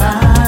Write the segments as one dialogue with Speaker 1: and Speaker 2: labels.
Speaker 1: ar.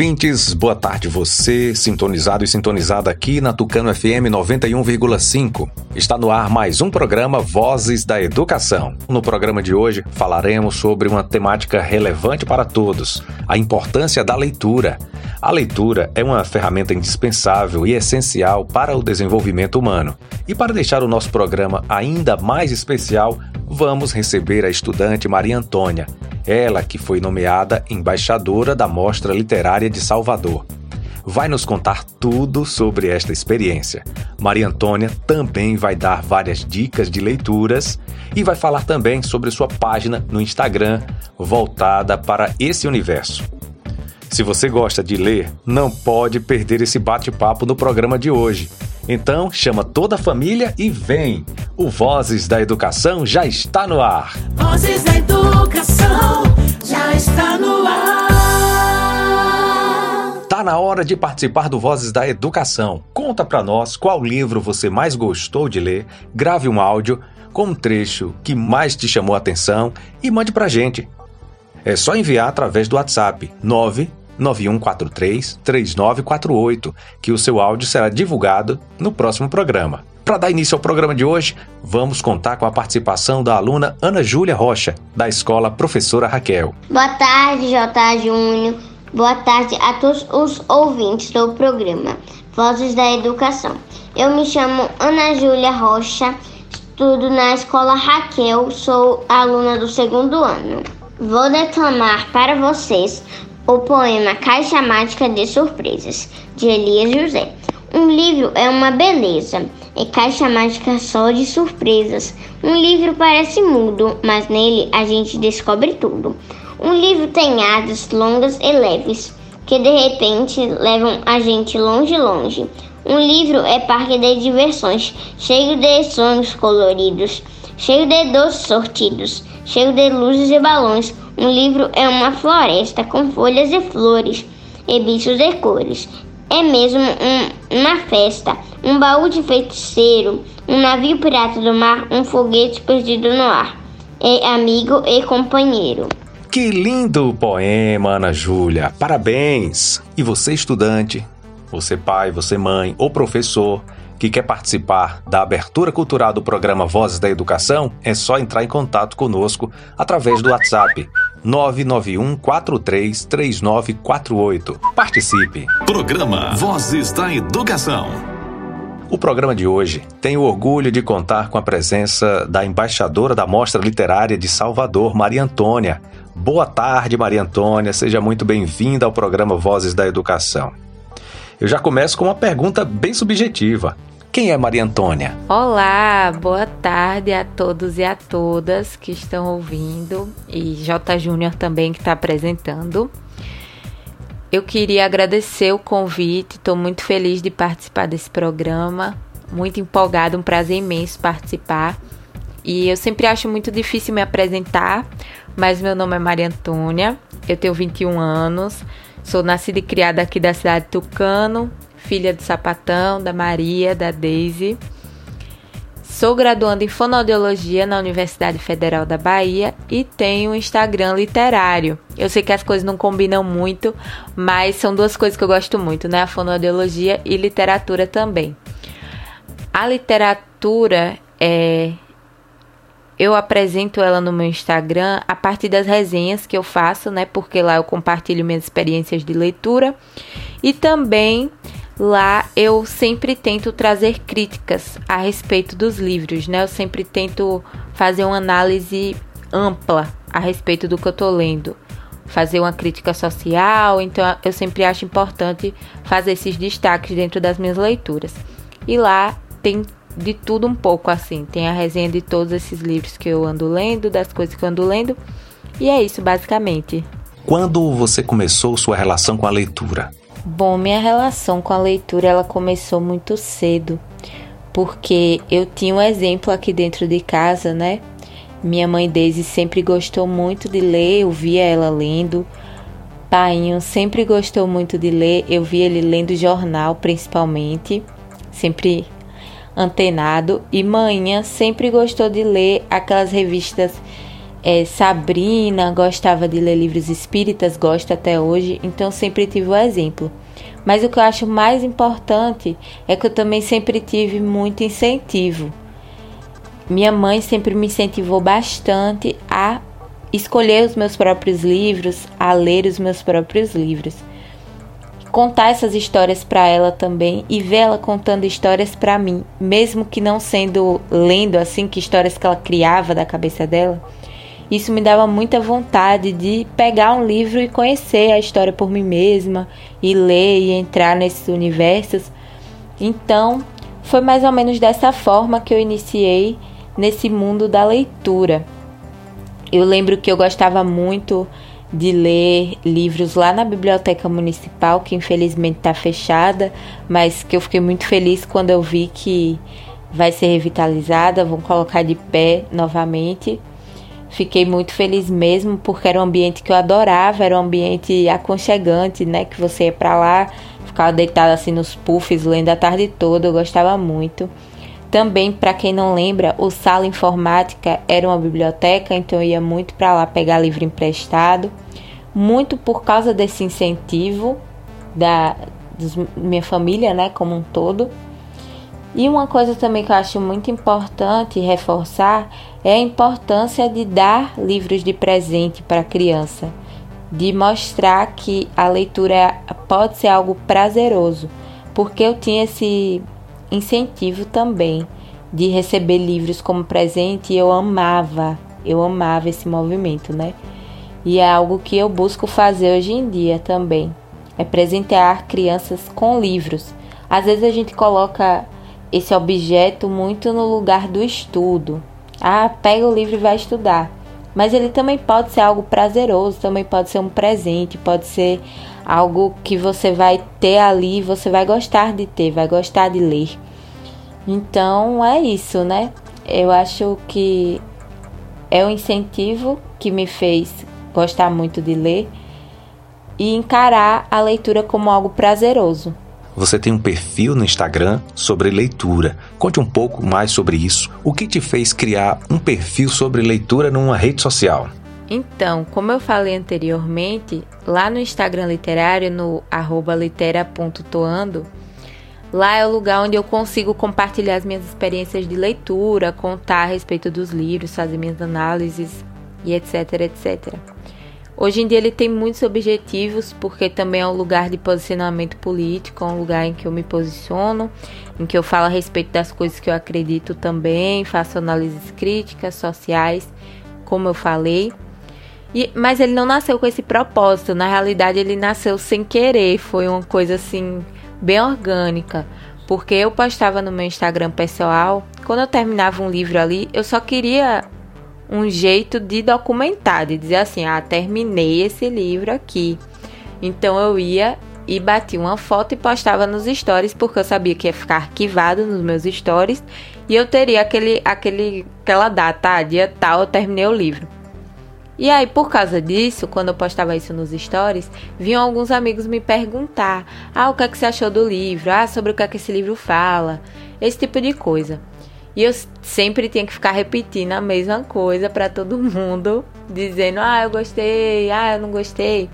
Speaker 2: Ouvintes. Boa tarde, você, sintonizado e sintonizada aqui na Tucano FM 91,5. Está no ar mais um programa Vozes da Educação. No programa de hoje falaremos sobre uma temática relevante para todos: a importância da leitura. A leitura é uma ferramenta indispensável e essencial para o desenvolvimento humano. E para deixar o nosso programa ainda mais especial, vamos receber a estudante Maria Antônia, ela que foi nomeada embaixadora da Mostra Literária de Salvador. Vai nos contar tudo sobre esta experiência. Maria Antônia também vai dar várias dicas de leituras e vai falar também sobre sua página no Instagram voltada para esse universo. Se você gosta de ler, não pode perder esse bate-papo no programa de hoje. Então, chama toda a família e vem! O Vozes da Educação já está no ar!
Speaker 1: Vozes da educação já está no ar.
Speaker 2: Tá na hora de participar do Vozes da Educação. Conta pra nós qual livro você mais gostou de ler, grave um áudio com um trecho que mais te chamou a atenção e mande pra gente. É só enviar através do WhatsApp 99143 3948, que o seu áudio será divulgado no próximo programa. Para dar início ao programa de hoje, vamos contar com a participação da aluna Ana Júlia Rocha, da escola Professora Raquel.
Speaker 3: Boa tarde, J. Júnior. Boa tarde a todos os ouvintes do programa Vozes da Educação. Eu me chamo Ana Júlia Rocha, estudo na escola Raquel, sou aluna do segundo ano. Vou declamar para vocês o poema Caixa Mágica de Surpresas, de Elias José. Um livro é uma beleza, é caixa mágica só de surpresas. Um livro parece mudo, mas nele a gente descobre tudo. Um livro tem asas longas e leves, que de repente levam a gente longe, longe. Um livro é parque de diversões, cheio de sonhos coloridos, cheio de doces sortidos, cheio de luzes e balões. Um livro é uma floresta com folhas e flores e bichos e cores. É mesmo um, uma festa, um baú de feiticeiro, um navio pirata do mar, um foguete perdido no ar. É amigo e companheiro.
Speaker 2: Que lindo poema, Ana Júlia! Parabéns! E você, estudante, você pai, você mãe ou professor que quer participar da abertura cultural do programa Vozes da Educação, é só entrar em contato conosco através do WhatsApp 991 43 3948. Participe!
Speaker 4: Programa Vozes da Educação.
Speaker 2: O programa de hoje tem o orgulho de contar com a presença da embaixadora da Mostra Literária de Salvador, Maria Antônia. Boa tarde, Maria Antônia. Seja muito bem-vinda ao programa Vozes da Educação. Eu já começo com uma pergunta bem subjetiva. Quem é Maria Antônia?
Speaker 5: Olá, boa tarde a todos e a todas que estão ouvindo e J. Júnior também que está apresentando. Eu queria agradecer o convite, estou muito feliz de participar desse programa, muito empolgada, um prazer imenso participar. E eu sempre acho muito difícil me apresentar, mas meu nome é Maria Antônia, eu tenho 21 anos, sou nascida e criada aqui da cidade de Tucano, filha do Sapatão, da Maria, da Daisy. Sou graduanda em fonoaudiologia na Universidade Federal da Bahia e tenho um Instagram literário. Eu sei que as coisas não combinam muito, mas são duas coisas que eu gosto muito, né? A fonoaudiologia e literatura também. A literatura é eu apresento ela no meu Instagram a partir das resenhas que eu faço, né? Porque lá eu compartilho minhas experiências de leitura e também Lá eu sempre tento trazer críticas a respeito dos livros, né? Eu sempre tento fazer uma análise ampla a respeito do que eu tô lendo, fazer uma crítica social, então eu sempre acho importante fazer esses destaques dentro das minhas leituras. E lá tem de tudo um pouco assim, tem a resenha de todos esses livros que eu ando lendo, das coisas que eu ando lendo, e é isso basicamente.
Speaker 2: Quando você começou sua relação com a leitura?
Speaker 5: Bom, minha relação com a leitura ela começou muito cedo, porque eu tinha um exemplo aqui dentro de casa, né? Minha mãe Daisy sempre gostou muito de ler, eu via ela lendo. Painho sempre gostou muito de ler, eu via ele lendo jornal principalmente, sempre antenado. E manhã sempre gostou de ler aquelas revistas. É, Sabrina gostava de ler livros espíritas, gosta até hoje, então sempre tive o exemplo. Mas o que eu acho mais importante é que eu também sempre tive muito incentivo. Minha mãe sempre me incentivou bastante a escolher os meus próprios livros, a ler os meus próprios livros. Contar essas histórias para ela também e ver ela contando histórias para mim, mesmo que não sendo lendo assim que histórias que ela criava da cabeça dela. Isso me dava muita vontade de pegar um livro e conhecer a história por mim mesma, e ler e entrar nesses universos. Então, foi mais ou menos dessa forma que eu iniciei nesse mundo da leitura. Eu lembro que eu gostava muito de ler livros lá na biblioteca municipal, que infelizmente está fechada, mas que eu fiquei muito feliz quando eu vi que vai ser revitalizada, vão colocar de pé novamente. Fiquei muito feliz mesmo, porque era um ambiente que eu adorava, era um ambiente aconchegante, né? Que você ia para lá, ficava deitado assim nos puffs, lendo a tarde toda, eu gostava muito. Também, para quem não lembra, o Sala Informática era uma biblioteca, então eu ia muito para lá pegar livro emprestado. Muito por causa desse incentivo da minha família, né, como um todo. E uma coisa também que eu acho muito importante reforçar é a importância de dar livros de presente para a criança, de mostrar que a leitura pode ser algo prazeroso, porque eu tinha esse incentivo também de receber livros como presente e eu amava, eu amava esse movimento, né? E é algo que eu busco fazer hoje em dia também, é presentear crianças com livros. Às vezes a gente coloca esse objeto muito no lugar do estudo. Ah, pega o livro e vai estudar. Mas ele também pode ser algo prazeroso, também pode ser um presente, pode ser algo que você vai ter ali, você vai gostar de ter, vai gostar de ler. Então é isso, né? Eu acho que é o incentivo que me fez gostar muito de ler e encarar a leitura como algo prazeroso.
Speaker 2: Você tem um perfil no Instagram sobre leitura. Conte um pouco mais sobre isso. O que te fez criar um perfil sobre leitura numa rede social?
Speaker 5: Então, como eu falei anteriormente, lá no Instagram literário, no litera.toando, lá é o lugar onde eu consigo compartilhar as minhas experiências de leitura, contar a respeito dos livros, fazer minhas análises e etc, etc. Hoje em dia ele tem muitos objetivos, porque também é um lugar de posicionamento político, é um lugar em que eu me posiciono, em que eu falo a respeito das coisas que eu acredito também, faço análises críticas, sociais, como eu falei. E, mas ele não nasceu com esse propósito, na realidade ele nasceu sem querer, foi uma coisa assim, bem orgânica. Porque eu postava no meu Instagram pessoal, quando eu terminava um livro ali, eu só queria um jeito de documentar, de dizer assim: ah, terminei esse livro aqui. Então eu ia e batia uma foto e postava nos stories, porque eu sabia que ia ficar arquivado nos meus stories e eu teria aquele, aquele, aquela data, ah, dia tal, eu terminei o livro. E aí, por causa disso, quando eu postava isso nos stories, vinham alguns amigos me perguntar: ah, o que é que você achou do livro? Ah, sobre o que é que esse livro fala? Esse tipo de coisa. E eu sempre tinha que ficar repetindo a mesma coisa para todo mundo, dizendo: "Ah, eu gostei, ah, eu não gostei".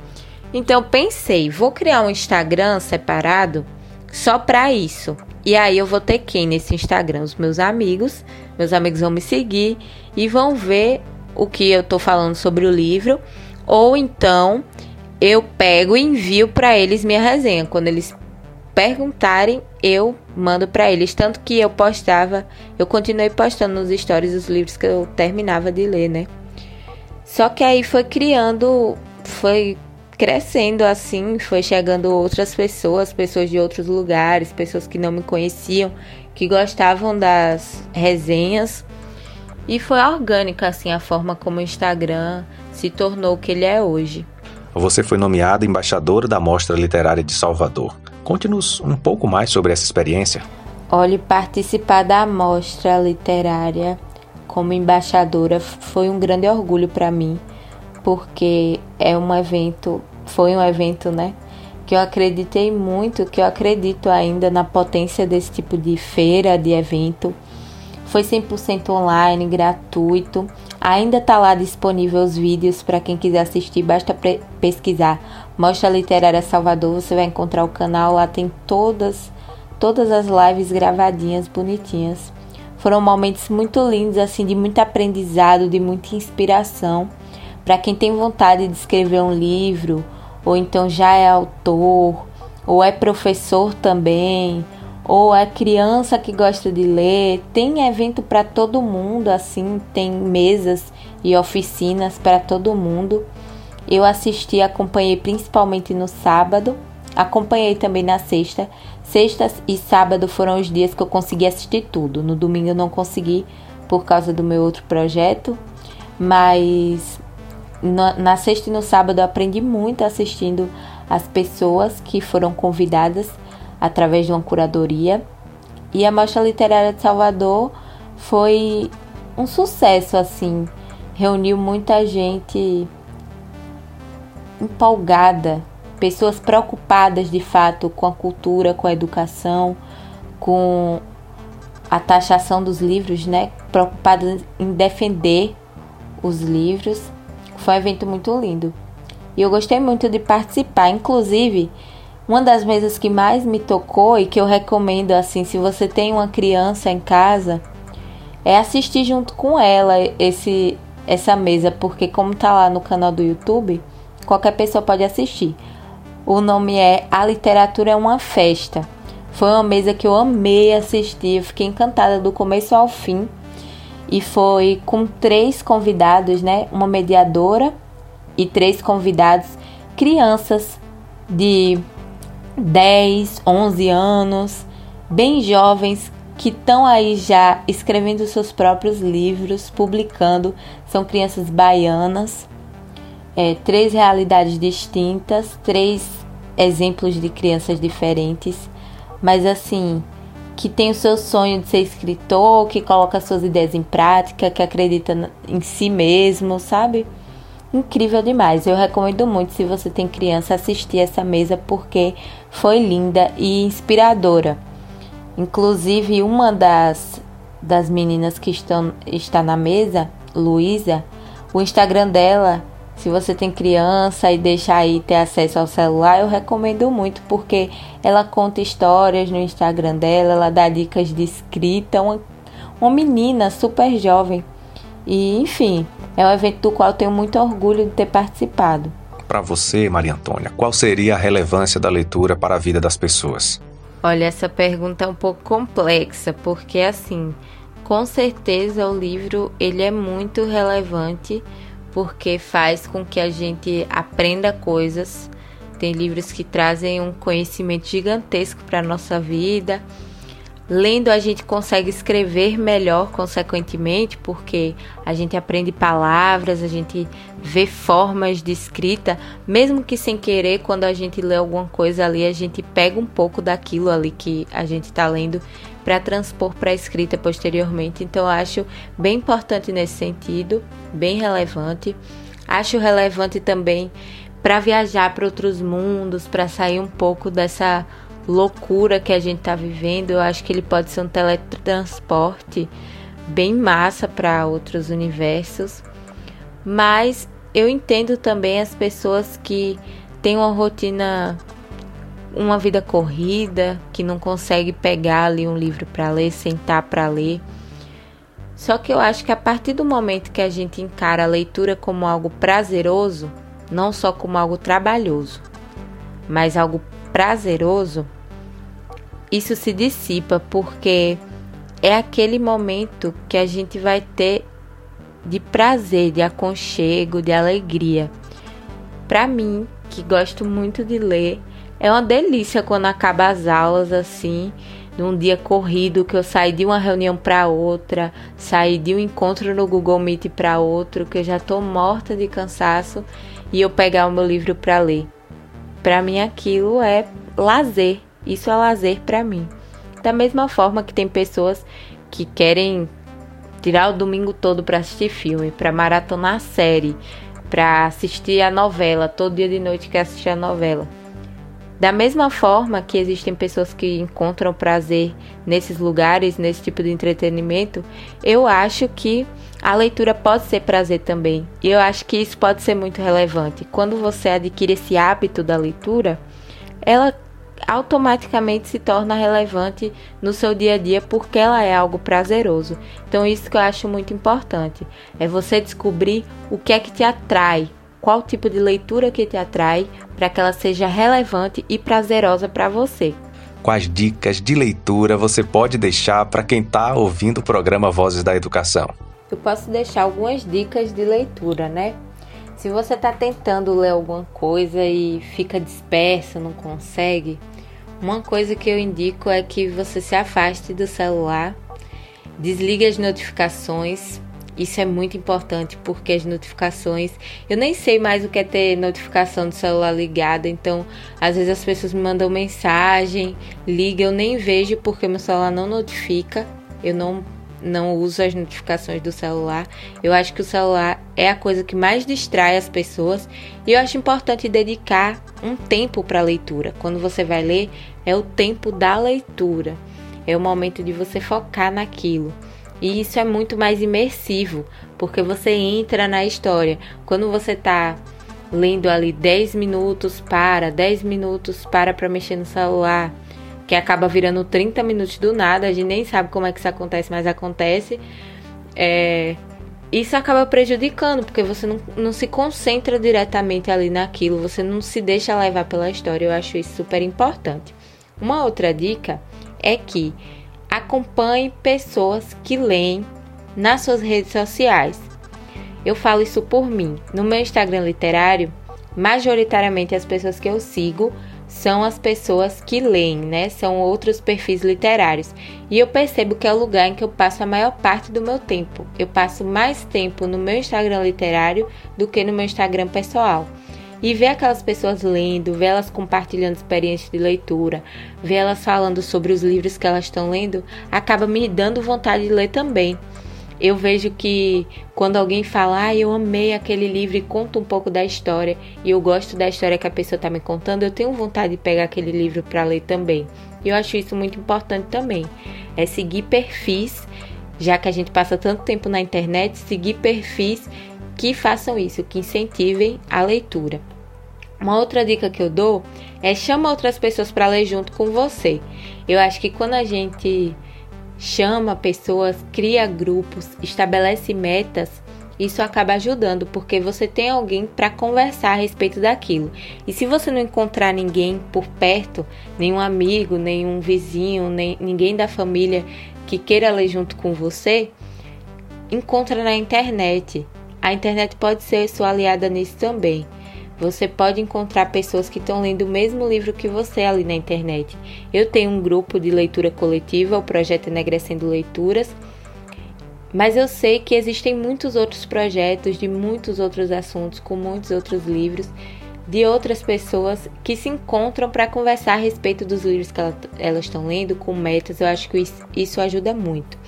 Speaker 5: Então pensei, vou criar um Instagram separado só para isso. E aí eu vou ter quem nesse Instagram? Os meus amigos. Meus amigos vão me seguir e vão ver o que eu tô falando sobre o livro, ou então eu pego e envio para eles minha resenha. Quando eles perguntarem, eu mando para eles. Tanto que eu postava, eu continuei postando nos stories os livros que eu terminava de ler, né? Só que aí foi criando, foi crescendo assim, foi chegando outras pessoas, pessoas de outros lugares, pessoas que não me conheciam, que gostavam das resenhas. E foi orgânica assim a forma como o Instagram se tornou o que ele é hoje.
Speaker 2: você foi nomeada embaixadora da Mostra Literária de Salvador. Conte-nos um pouco mais sobre essa experiência.
Speaker 5: Olhe, participar da Mostra Literária como embaixadora foi um grande orgulho para mim, porque é um evento, foi um evento, né, que eu acreditei muito, que eu acredito ainda na potência desse tipo de feira, de evento. Foi 100% online, gratuito. Ainda está lá disponível os vídeos para quem quiser assistir, basta pesquisar Mostra Literária Salvador, você vai encontrar o canal, lá tem todas todas as lives gravadinhas, bonitinhas. Foram momentos muito lindos assim, de muito aprendizado, de muita inspiração para quem tem vontade de escrever um livro, ou então já é autor, ou é professor também, ou é criança que gosta de ler. Tem evento para todo mundo, assim, tem mesas e oficinas para todo mundo. Eu assisti, acompanhei principalmente no sábado, acompanhei também na sexta. Sexta e sábado foram os dias que eu consegui assistir tudo. No domingo eu não consegui por causa do meu outro projeto, mas na sexta e no sábado eu aprendi muito assistindo as pessoas que foram convidadas através de uma curadoria. E a Mostra Literária de Salvador foi um sucesso, assim. Reuniu muita gente empolgada, pessoas preocupadas de fato com a cultura, com a educação, com a taxação dos livros, né? Preocupadas em defender os livros. Foi um evento muito lindo. E eu gostei muito de participar, inclusive uma das mesas que mais me tocou e que eu recomendo assim, se você tem uma criança em casa, é assistir junto com ela esse essa mesa, porque como tá lá no canal do YouTube, qualquer pessoa pode assistir. O nome é A Literatura é uma Festa. Foi uma mesa que eu amei assistir, eu fiquei encantada do começo ao fim. E foi com três convidados, né? Uma mediadora e três convidados, crianças de 10, 11 anos, bem jovens que estão aí já escrevendo seus próprios livros, publicando. São crianças baianas, é, três realidades distintas, três exemplos de crianças diferentes, mas assim, que tem o seu sonho de ser escritor, que coloca suas ideias em prática, que acredita em si mesmo, sabe? Incrível demais. Eu recomendo muito se você tem criança assistir essa mesa porque foi linda e inspiradora. Inclusive uma das das meninas que estão está na mesa, Luísa, o Instagram dela, se você tem criança e deixa aí ter acesso ao celular, eu recomendo muito porque ela conta histórias no Instagram dela, ela dá dicas de escrita, uma, uma menina super jovem. E enfim, é um evento do qual tenho muito orgulho de ter participado.
Speaker 2: Para você, Maria Antônia, qual seria a relevância da leitura para a vida das pessoas?
Speaker 5: Olha, essa pergunta é um pouco complexa, porque assim, com certeza o livro ele é muito relevante porque faz com que a gente aprenda coisas. Tem livros que trazem um conhecimento gigantesco para a nossa vida Lendo, a gente consegue escrever melhor, consequentemente, porque a gente aprende palavras, a gente vê formas de escrita, mesmo que sem querer, quando a gente lê alguma coisa ali, a gente pega um pouco daquilo ali que a gente está lendo para transpor para a escrita posteriormente. Então, acho bem importante nesse sentido, bem relevante. Acho relevante também para viajar para outros mundos, para sair um pouco dessa loucura que a gente está vivendo, eu acho que ele pode ser um teletransporte bem massa para outros universos. Mas eu entendo também as pessoas que têm uma rotina, uma vida corrida, que não consegue pegar ali um livro para ler, sentar para ler. Só que eu acho que a partir do momento que a gente encara a leitura como algo prazeroso, não só como algo trabalhoso, mas algo prazeroso, isso se dissipa porque é aquele momento que a gente vai ter de prazer, de aconchego, de alegria. Para mim, que gosto muito de ler, é uma delícia quando acaba as aulas assim, num dia corrido que eu saí de uma reunião para outra, saí de um encontro no Google Meet para outro, que eu já tô morta de cansaço e eu pegar o meu livro para ler. Para mim aquilo é lazer. Isso é lazer para mim. Da mesma forma que tem pessoas que querem tirar o domingo todo para assistir filme, para maratonar série, para assistir a novela, todo dia de noite quer assistir a novela. Da mesma forma que existem pessoas que encontram prazer nesses lugares, nesse tipo de entretenimento, eu acho que a leitura pode ser prazer também. E eu acho que isso pode ser muito relevante. Quando você adquire esse hábito da leitura, ela automaticamente se torna relevante no seu dia a dia porque ela é algo prazeroso. Então isso que eu acho muito importante é você descobrir o que é que te atrai, qual tipo de leitura que te atrai para que ela seja relevante e prazerosa para você.
Speaker 2: Quais dicas de leitura você pode deixar para quem está ouvindo o programa Vozes da Educação?
Speaker 5: Eu posso deixar algumas dicas de leitura, né? Se você está tentando ler alguma coisa e fica disperso, não consegue, uma coisa que eu indico é que você se afaste do celular, desligue as notificações. Isso é muito importante porque as notificações, eu nem sei mais o que é ter notificação do celular ligada, então às vezes as pessoas me mandam mensagem, liga, eu nem vejo porque meu celular não notifica. Eu não não uso as notificações do celular. Eu acho que o celular é a coisa que mais distrai as pessoas e eu acho importante dedicar um tempo para a leitura. Quando você vai ler, é o tempo da leitura. É o momento de você focar naquilo. E isso é muito mais imersivo, porque você entra na história. Quando você está lendo ali 10 minutos para, 10 minutos para para mexer no celular, que acaba virando 30 minutos do nada, a gente nem sabe como é que isso acontece, mas acontece. É, isso acaba prejudicando, porque você não, não se concentra diretamente ali naquilo, você não se deixa levar pela história. Eu acho isso super importante. Uma outra dica é que acompanhe pessoas que leem nas suas redes sociais. Eu falo isso por mim. No meu Instagram literário, majoritariamente as pessoas que eu sigo são as pessoas que leem, né? São outros perfis literários. E eu percebo que é o lugar em que eu passo a maior parte do meu tempo. Eu passo mais tempo no meu Instagram literário do que no meu Instagram pessoal. E ver aquelas pessoas lendo, ver elas compartilhando experiências de leitura, ver elas falando sobre os livros que elas estão lendo, acaba me dando vontade de ler também eu vejo que quando alguém fala, ah, eu amei aquele livro e conta um pouco da história, e eu gosto da história que a pessoa está me contando, eu tenho vontade de pegar aquele livro para ler também. E eu acho isso muito importante também. É seguir perfis, já que a gente passa tanto tempo na internet, seguir perfis que façam isso, que incentivem a leitura. Uma outra dica que eu dou é chama outras pessoas para ler junto com você. Eu acho que quando a gente chama pessoas, cria grupos, estabelece metas, isso acaba ajudando porque você tem alguém para conversar a respeito daquilo. E se você não encontrar ninguém por perto, nenhum amigo, nenhum vizinho, nem ninguém da família que queira ler junto com você, encontra na internet. A internet pode ser sua aliada nisso também. Você pode encontrar pessoas que estão lendo o mesmo livro que você ali na internet. Eu tenho um grupo de leitura coletiva, o projeto Enegrecendo Leituras, mas eu sei que existem muitos outros projetos de muitos outros assuntos, com muitos outros livros, de outras pessoas que se encontram para conversar a respeito dos livros que elas estão lendo, com metas. Eu acho que isso ajuda muito.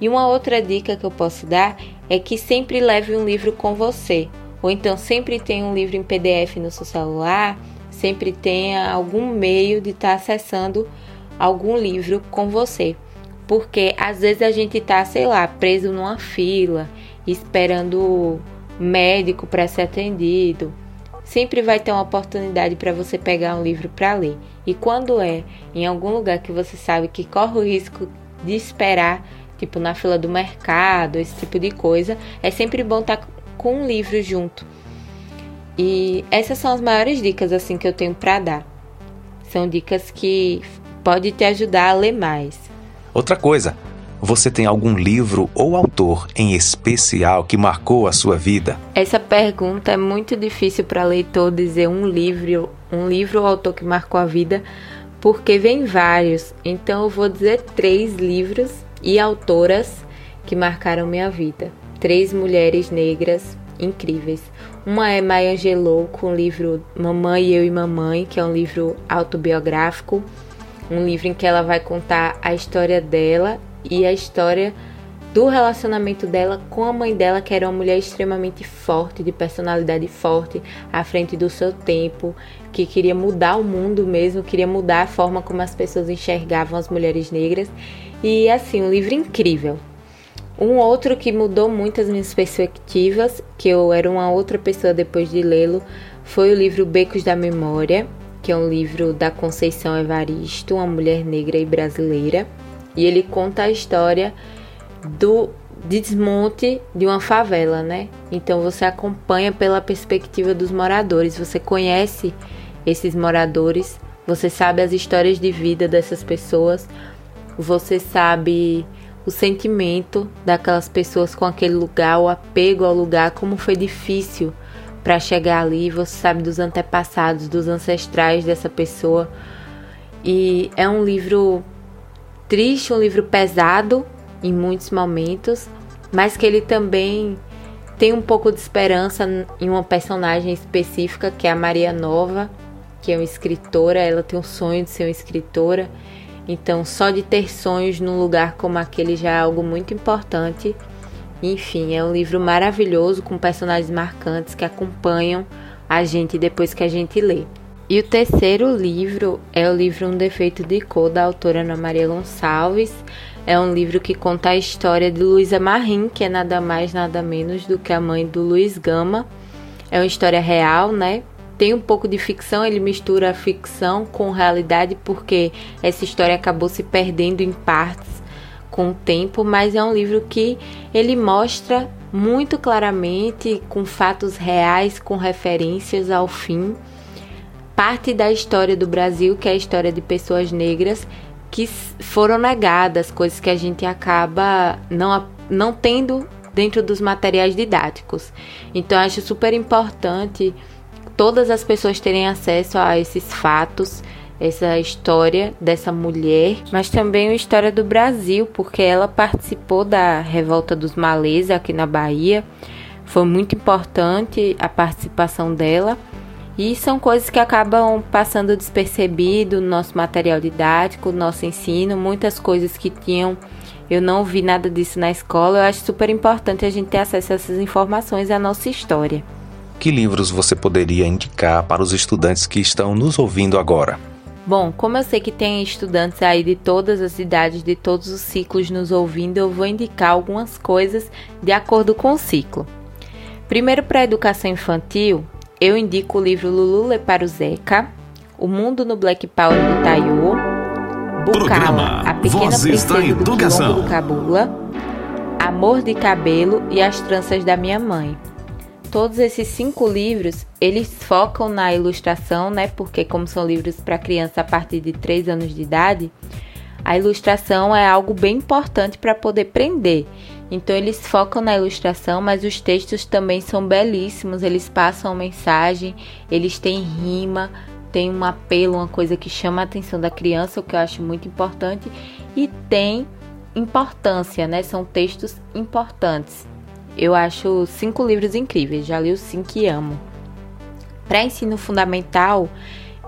Speaker 5: E uma outra dica que eu posso dar é que sempre leve um livro com você. Ou então sempre tenha um livro em PDF no seu celular, sempre tenha algum meio de estar tá acessando algum livro com você. Porque às vezes a gente está, sei lá, preso numa fila, esperando médico para ser atendido. Sempre vai ter uma oportunidade para você pegar um livro para ler. E quando é em algum lugar que você sabe que corre o risco de esperar, tipo na fila do mercado, esse tipo de coisa, é sempre bom estar tá com um livro junto. E essas são as maiores dicas assim que eu tenho para dar. São dicas que pode te ajudar a ler mais.
Speaker 2: Outra coisa, você tem algum livro ou autor em especial que marcou a sua vida?
Speaker 5: Essa pergunta é muito difícil para leitor dizer um livro, um livro ou autor que marcou a vida, porque vem vários. Então eu vou dizer três livros e autoras que marcaram minha vida três mulheres negras incríveis. Uma é Maya Angelou com o livro Mamãe, Eu e Mamãe, que é um livro autobiográfico, um livro em que ela vai contar a história dela e a história do relacionamento dela com a mãe dela, que era uma mulher extremamente forte, de personalidade forte, à frente do seu tempo, que queria mudar o mundo mesmo, queria mudar a forma como as pessoas enxergavam as mulheres negras. E assim, um livro incrível. Um outro que mudou muito as minhas perspectivas, que eu era uma outra pessoa depois de lê-lo, foi o livro Becos da Memória, que é um livro da Conceição Evaristo, uma mulher negra e brasileira. E ele conta a história do desmonte de uma favela, né? Então você acompanha pela perspectiva dos moradores, você conhece esses moradores, você sabe as histórias de vida dessas pessoas, você sabe o sentimento daquelas pessoas com aquele lugar, o apego ao lugar, como foi difícil para chegar ali, você sabe dos antepassados, dos ancestrais dessa pessoa. E é um livro triste, um livro pesado, em muitos momentos, mas que ele também tem um pouco de esperança em uma personagem específica, que é a Maria Nova, que é uma escritora, ela tem um sonho de ser uma escritora. Então, só de ter sonhos num lugar como aquele já é algo muito importante. Enfim, é um livro maravilhoso com personagens marcantes que acompanham a gente depois que a gente lê. E o terceiro livro é o livro Um Defeito de Cor, da autora Ana Maria Gonçalves. É um livro que conta a história de Luísa Marim, que é nada mais, nada menos do que a mãe do Luiz Gama. É uma história real, né? Tem um pouco de ficção, ele mistura a ficção com realidade, porque essa história acabou se perdendo em partes com o tempo, mas é um livro que ele mostra muito claramente, com fatos reais, com referências ao fim, parte da história do Brasil, que é a história de pessoas negras que foram negadas, coisas que a gente acaba não, não tendo dentro dos materiais didáticos. Então, acho super importante todas as pessoas terem acesso a esses fatos, essa história dessa mulher, mas também a história do Brasil, porque ela participou da revolta dos malês aqui na Bahia. Foi muito importante a participação dela e são coisas que acabam passando despercebido no nosso material didático, no nosso ensino, muitas coisas que tinham. Eu não vi nada disso na escola. Eu acho super importante a gente ter acesso a essas informações e à nossa história.
Speaker 2: Que livros você poderia indicar para os estudantes que estão nos ouvindo agora?
Speaker 5: Bom, como eu sei que tem estudantes aí de todas as idades, de todos os ciclos nos ouvindo, eu vou indicar algumas coisas de acordo com o ciclo. Primeiro, para a educação infantil, eu indico o livro Lulu Leparuzeca, O Mundo no Black Power do Taiô, Bucala, A Pequena
Speaker 4: Vozes
Speaker 5: Princesa do. Quilombo do Cabula, Amor de Cabelo e As Tranças da Minha Mãe. Todos esses cinco livros, eles focam na ilustração, né? Porque como são livros para criança a partir de 3 anos de idade, a ilustração é algo bem importante para poder prender. Então eles focam na ilustração, mas os textos também são belíssimos, eles passam mensagem, eles têm rima, tem um apelo, uma coisa que chama a atenção da criança, o que eu acho muito importante, e tem importância, né? São textos importantes. Eu acho cinco livros incríveis, já li os cinco e amo. Para ensino fundamental,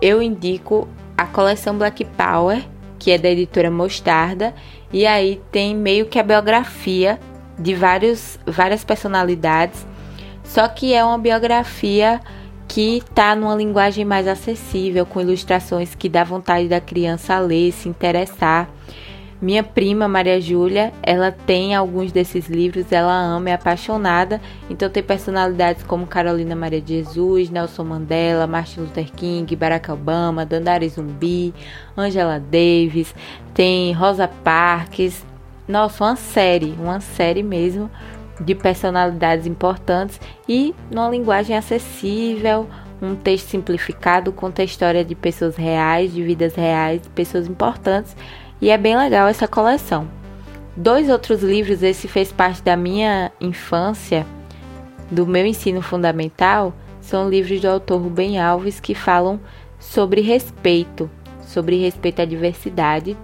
Speaker 5: eu indico a coleção Black Power, que é da editora Mostarda, e aí tem meio que a biografia de vários, várias personalidades, só que é uma biografia que tá numa linguagem mais acessível, com ilustrações que dá vontade da criança ler, se interessar. Minha prima Maria Júlia, ela tem alguns desses livros, ela ama, é apaixonada. Então tem personalidades como Carolina Maria de Jesus, Nelson Mandela, Martin Luther King, Barack Obama, Dandara Zumbi, Angela Davis, tem Rosa Parks. Nossa, uma série, uma série mesmo de personalidades importantes e numa linguagem acessível, um texto simplificado, conta a história de pessoas reais, de vidas reais, de pessoas importantes e é bem legal essa coleção. Dois outros livros, esse fez parte da minha infância, do meu ensino fundamental, são livros do autor Rubem Alves que falam sobre respeito, sobre respeito à diversidade.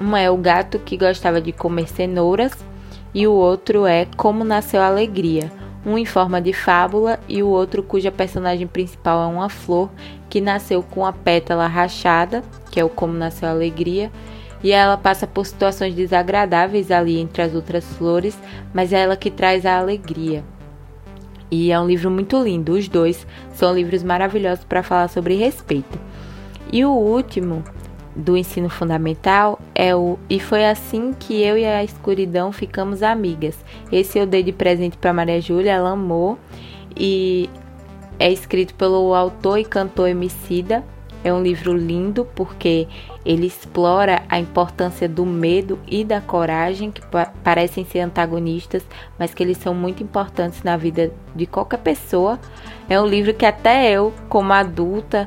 Speaker 5: Um é O Gato que Gostava de Comer Cenouras e o outro é Como Nasceu a Alegria, um em forma de fábula e o outro cuja personagem principal é uma flor que nasceu com a pétala rachada, que é o Como Nasceu a Alegria, e ela passa por situações desagradáveis ali entre as outras flores, mas é ela que traz a alegria. E é um livro muito lindo, os dois são livros maravilhosos para falar sobre respeito. E o último, do ensino fundamental é o E foi assim que eu e a escuridão ficamos amigas. Esse eu dei de presente para Maria Júlia, ela amou e é escrito pelo autor e cantor Emicida. É um livro lindo porque ele explora a importância do medo e da coragem, que parecem ser antagonistas, mas que eles são muito importantes na vida de qualquer pessoa. É um livro que até eu, como adulta,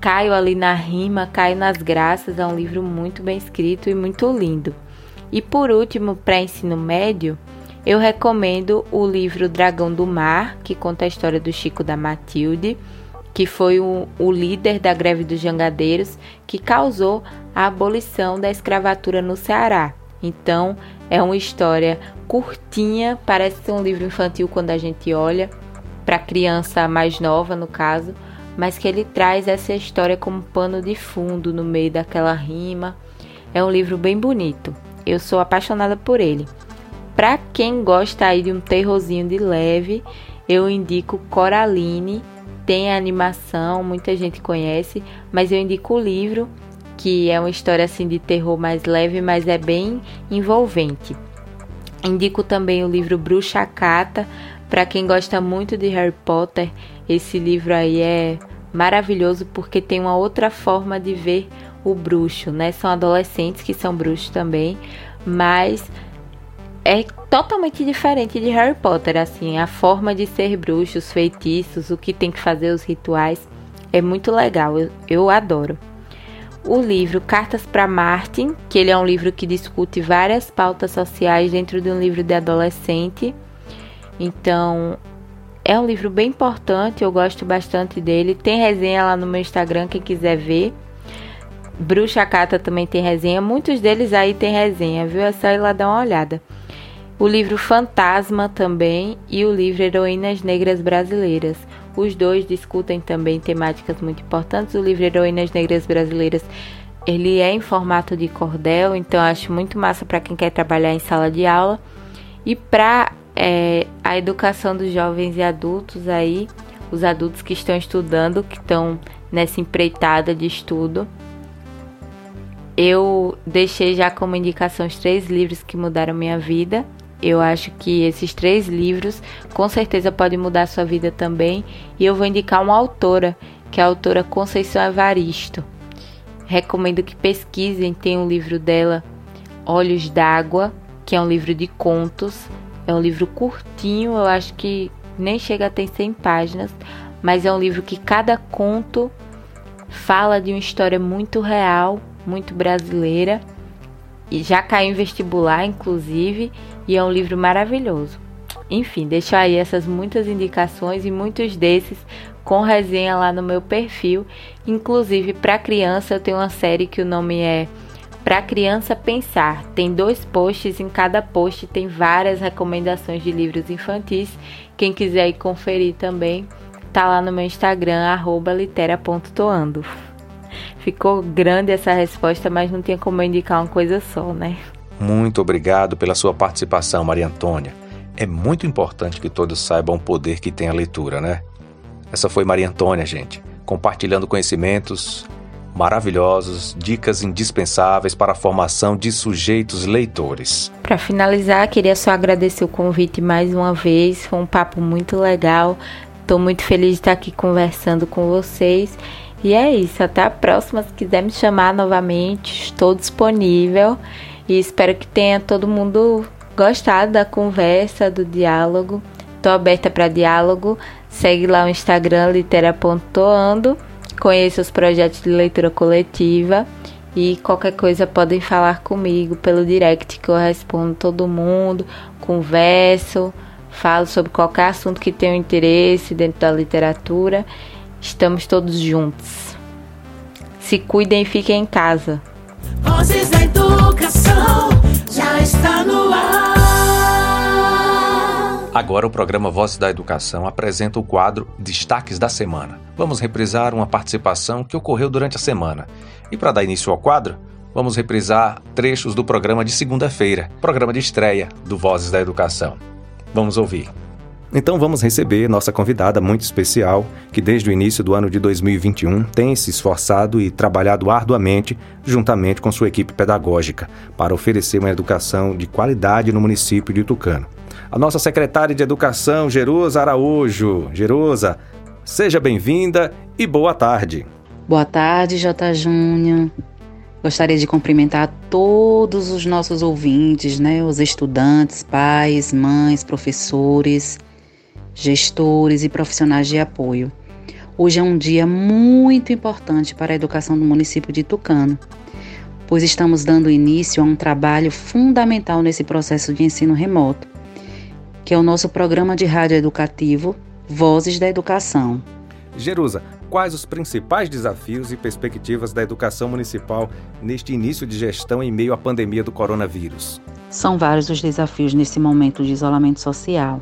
Speaker 5: caio ali na rima, caio nas graças. É um livro muito bem escrito e muito lindo. E por último, para ensino médio, eu recomendo o livro Dragão do Mar, que conta a história do Chico da Matilde, que foi o, o líder da greve dos jangadeiros que causou a abolição da escravatura no Ceará. Então, é uma história curtinha, parece ser um livro infantil quando a gente olha, para criança mais nova, no caso, mas que ele traz essa história como pano de fundo no meio daquela rima. É um livro bem bonito. Eu sou apaixonada por ele. Para quem gosta aí de um terrorzinho de leve, eu indico Coraline. Tem a animação, muita gente conhece, mas eu indico o livro, que é uma história assim de terror mais leve, mas é bem envolvente. Indico também o livro Bruxa Cata, para quem gosta muito de Harry Potter, esse livro aí é maravilhoso porque tem uma outra forma de ver o bruxo, né? São adolescentes que são bruxos também, mas é totalmente diferente de Harry Potter, assim, a forma de ser bruxo, os feitiços, o que tem que fazer, os rituais, é muito legal, eu, eu adoro. O livro Cartas para Martin, que ele é um livro que discute várias pautas sociais dentro de um livro de adolescente. Então, é um livro bem importante, eu gosto bastante dele. Tem resenha lá no meu Instagram, quem quiser ver. Bruxa Cata também tem resenha. Muitos deles aí tem resenha, viu? É só ir lá dar uma olhada. O livro Fantasma também e o livro Heroínas Negras Brasileiras. Os dois discutem também temáticas muito importantes. O livro Heroínas Negras Brasileiras ele é em formato de cordel, então acho muito massa para quem quer trabalhar em sala de aula. E para é, a educação dos jovens e adultos aí, os adultos que estão estudando, que estão nessa empreitada de estudo. Eu deixei já como indicação os três livros que mudaram minha vida. Eu acho que esses três livros com certeza podem mudar sua vida também. E eu vou indicar uma autora, que é a autora Conceição Evaristo. Recomendo que pesquisem, tem um livro dela, Olhos d'Água, que é um livro de contos é um livro curtinho, eu acho que nem chega a ter 100 páginas, mas é um livro que cada conto fala de uma história muito real, muito brasileira. E já caiu em vestibular, inclusive, e é um livro maravilhoso. Enfim, deixo aí essas muitas indicações e muitos desses com resenha lá no meu perfil. Inclusive, para criança, eu tenho uma série que o nome é para criança pensar. Tem dois posts, em cada post tem várias recomendações de livros infantis. Quem quiser ir conferir também, tá lá no meu Instagram @litera.toando. Ficou grande essa resposta, mas não tinha como eu indicar uma coisa só, né?
Speaker 2: Muito obrigado pela sua participação, Maria Antônia. É muito importante que todos saibam o poder que tem a leitura, né? Essa foi Maria Antônia, gente, compartilhando conhecimentos, maravilhosos, dicas indispensáveis para a formação de sujeitos leitores.
Speaker 5: Para finalizar, queria só agradecer o convite mais uma vez, foi um papo muito legal. Estou muito feliz de estar aqui conversando com vocês. E é isso, até a próxima. Se quiser me chamar novamente, estou disponível. E espero que tenha todo mundo gostado da conversa, do diálogo. Estou aberta para diálogo. Segue lá o Instagram litera.toando Conheça os projetos de leitura coletiva e qualquer coisa podem falar comigo pelo direct que eu respondo todo mundo, converso, falo sobre qualquer assunto que tenha interesse dentro da literatura. Estamos todos juntos. Se cuidem e fiquem em casa.
Speaker 1: Vozes da Educação já está no ar.
Speaker 2: Agora o programa Voz da Educação apresenta o quadro Destaques da Semana. Vamos reprisar uma participação que ocorreu durante a semana. E para dar início ao quadro, vamos reprisar trechos do programa de segunda-feira, programa de estreia do Vozes da Educação. Vamos ouvir.
Speaker 6: Então vamos receber nossa convidada muito especial, que desde o início do ano de 2021 tem se esforçado e trabalhado arduamente, juntamente com sua equipe pedagógica, para oferecer uma educação de qualidade no município de Tucano. A nossa secretária de Educação, Jerusa Araújo. Jerusa, seja bem-vinda e boa tarde.
Speaker 7: Boa tarde, J. Júnior. Gostaria de cumprimentar todos os nossos ouvintes, né, os estudantes, pais, mães, professores, gestores e profissionais de apoio. Hoje é um dia muito importante para a educação do município de Tucano, pois estamos dando início a um trabalho fundamental nesse processo de ensino remoto, que é o nosso programa de rádio educativo Vozes da Educação.
Speaker 6: Jerusa, quais os principais desafios e perspectivas da educação municipal neste início de gestão em meio à pandemia do coronavírus?
Speaker 7: São vários os desafios nesse momento de isolamento social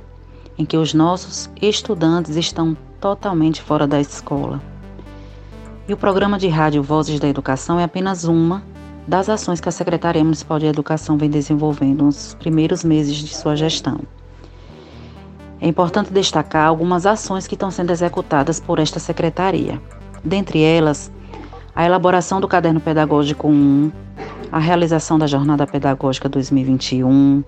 Speaker 7: em que os nossos estudantes estão totalmente fora da escola. E o programa de rádio Vozes da Educação é apenas uma das ações que a Secretaria Municipal de Educação vem desenvolvendo nos primeiros meses de sua gestão. É importante destacar algumas ações que estão sendo executadas por esta secretaria. Dentre elas, a elaboração do Caderno Pedagógico 1, a realização da Jornada Pedagógica 2021,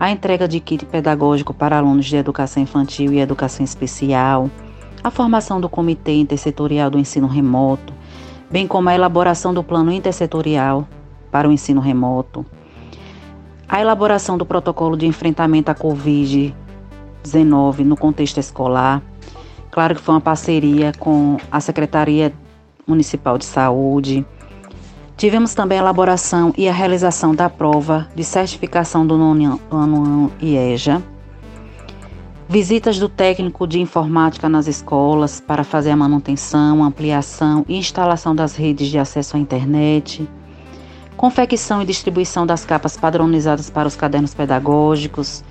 Speaker 7: a entrega de kit pedagógico para alunos de educação infantil e educação especial, a formação do Comitê Intersetorial do Ensino Remoto, bem como a elaboração do Plano Intersetorial para o Ensino Remoto, a elaboração do protocolo de enfrentamento à Covid-19 no contexto escolar. Claro que foi uma parceria com a Secretaria Municipal de Saúde, Tivemos também a elaboração e a realização da prova de certificação do nono ano IEJA, visitas do técnico de informática nas escolas para fazer a manutenção, ampliação e instalação das redes de acesso à internet, confecção e distribuição das capas padronizadas para os cadernos pedagógicos,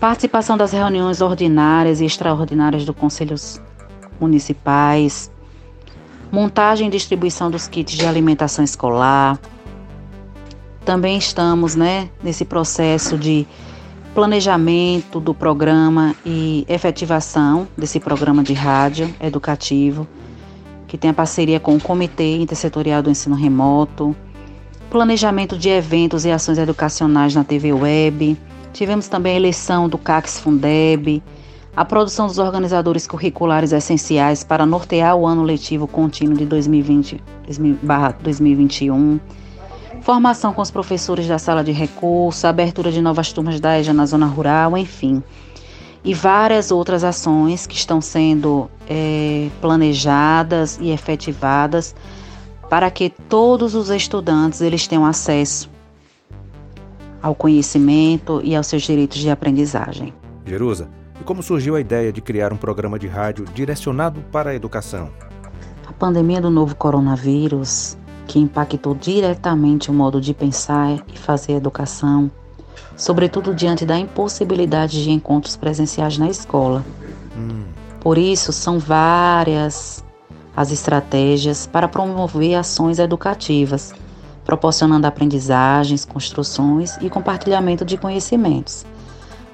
Speaker 7: participação das reuniões ordinárias e extraordinárias dos conselhos municipais, montagem e distribuição dos kits de alimentação escolar. Também estamos né, nesse processo de planejamento do programa e efetivação desse programa de rádio educativo, que tem a parceria com o Comitê Intersetorial do Ensino Remoto, planejamento de eventos e ações educacionais na TV Web. Tivemos também a eleição do CACS Fundeb, a produção dos organizadores curriculares essenciais para nortear o ano letivo contínuo de 2020-2021, formação com os professores da sala de recurso, abertura de novas turmas da EJA na zona rural, enfim. E várias outras ações que estão sendo é, planejadas e efetivadas para que todos os estudantes eles tenham acesso ao conhecimento e aos seus direitos de aprendizagem.
Speaker 6: Jerusa, e como surgiu a ideia de criar um programa de rádio direcionado para a educação?
Speaker 7: A pandemia do novo coronavírus, que impactou diretamente o modo de pensar e fazer educação, sobretudo diante da impossibilidade de encontros presenciais na escola. Hum. Por isso, são várias as estratégias para promover ações educativas, proporcionando aprendizagens, construções e compartilhamento de conhecimentos.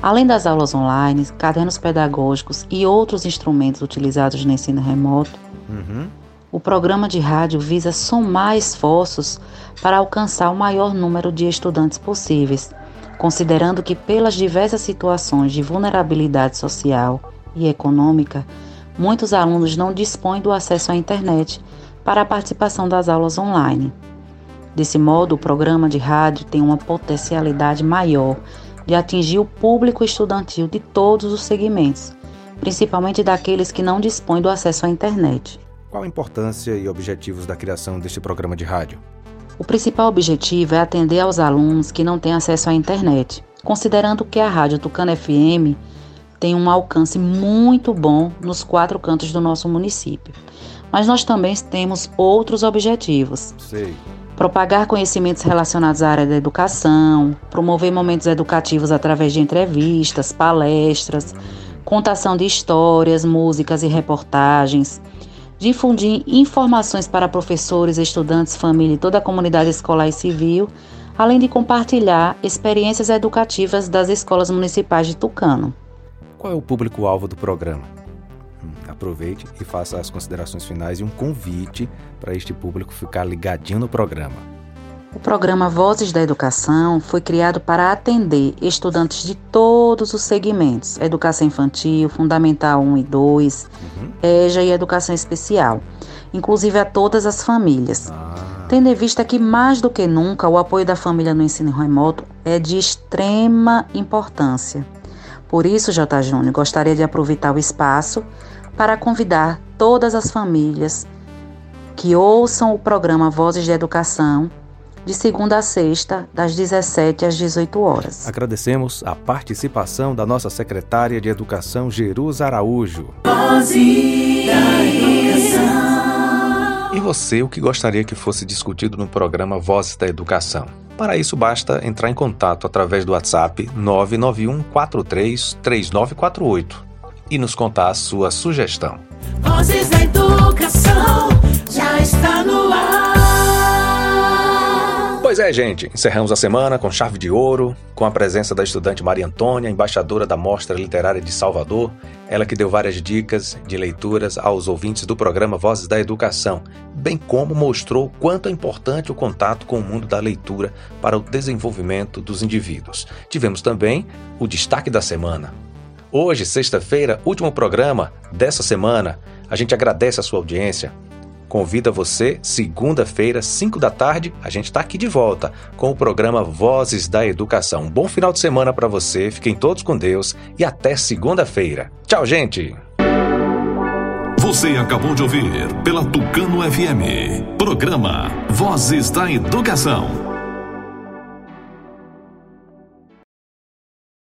Speaker 7: Além das aulas online, cadernos pedagógicos e outros instrumentos utilizados no ensino remoto, uhum. o programa de rádio visa somar esforços para alcançar o maior número de estudantes possíveis, considerando que, pelas diversas situações de vulnerabilidade social e econômica, muitos alunos não dispõem do acesso à internet para a participação das aulas online. Desse modo, o programa de rádio tem uma potencialidade maior de atingir o público estudantil de todos os segmentos, principalmente daqueles que não dispõem do acesso à internet.
Speaker 6: Qual a importância e objetivos da criação deste programa de rádio?
Speaker 7: O principal objetivo é atender aos alunos que não têm acesso à internet, considerando que a Rádio Tucano FM tem um alcance muito bom nos quatro cantos do nosso município. Mas nós também temos outros objetivos.
Speaker 6: Sei
Speaker 7: propagar conhecimentos relacionados à área da educação, promover momentos educativos através de entrevistas, palestras, contação de histórias, músicas e reportagens, difundir informações para professores, estudantes, família e toda a comunidade escolar e civil, além de compartilhar experiências educativas das escolas municipais de Tucano.
Speaker 6: Qual é o público-alvo do programa? Aproveite e faça as considerações finais e um convite para este público ficar ligadinho no programa.
Speaker 7: O programa Vozes da Educação foi criado para atender estudantes de todos os segmentos: educação infantil, fundamental 1 e 2, uhum. EJA e educação especial, inclusive a todas as famílias. Ah. Tendo em vista que, mais do que nunca, o apoio da família no ensino remoto é de extrema importância. Por isso, J. Júnior, gostaria de aproveitar o espaço para convidar todas as famílias que ouçam o programa Vozes da Educação de segunda a sexta, das 17 às 18 horas.
Speaker 6: Agradecemos a participação da nossa secretária de Educação, Jerus Araújo.
Speaker 2: E você, o que gostaria que fosse discutido no programa Vozes da Educação? Para isso, basta entrar em contato através do WhatsApp 991 43 3948 e nos contar a sua sugestão.
Speaker 1: Vozes da Educação já está no ar.
Speaker 2: Pois é, gente, encerramos a semana com chave de ouro, com a presença da estudante Maria Antônia, embaixadora da Mostra Literária de Salvador, ela que deu várias dicas de leituras aos ouvintes do programa Vozes da Educação, bem como mostrou quanto é importante o contato com o mundo da leitura para o desenvolvimento dos indivíduos. Tivemos também o destaque da semana. Hoje, sexta-feira, último programa dessa semana. A gente agradece a sua audiência, Convida você, segunda-feira, 5 da tarde, a gente está aqui de volta com o programa Vozes da Educação. Um bom final de semana para você, fiquem todos com Deus e até segunda-feira. Tchau, gente!
Speaker 4: Você acabou de ouvir pela Tucano FM, programa Vozes da Educação.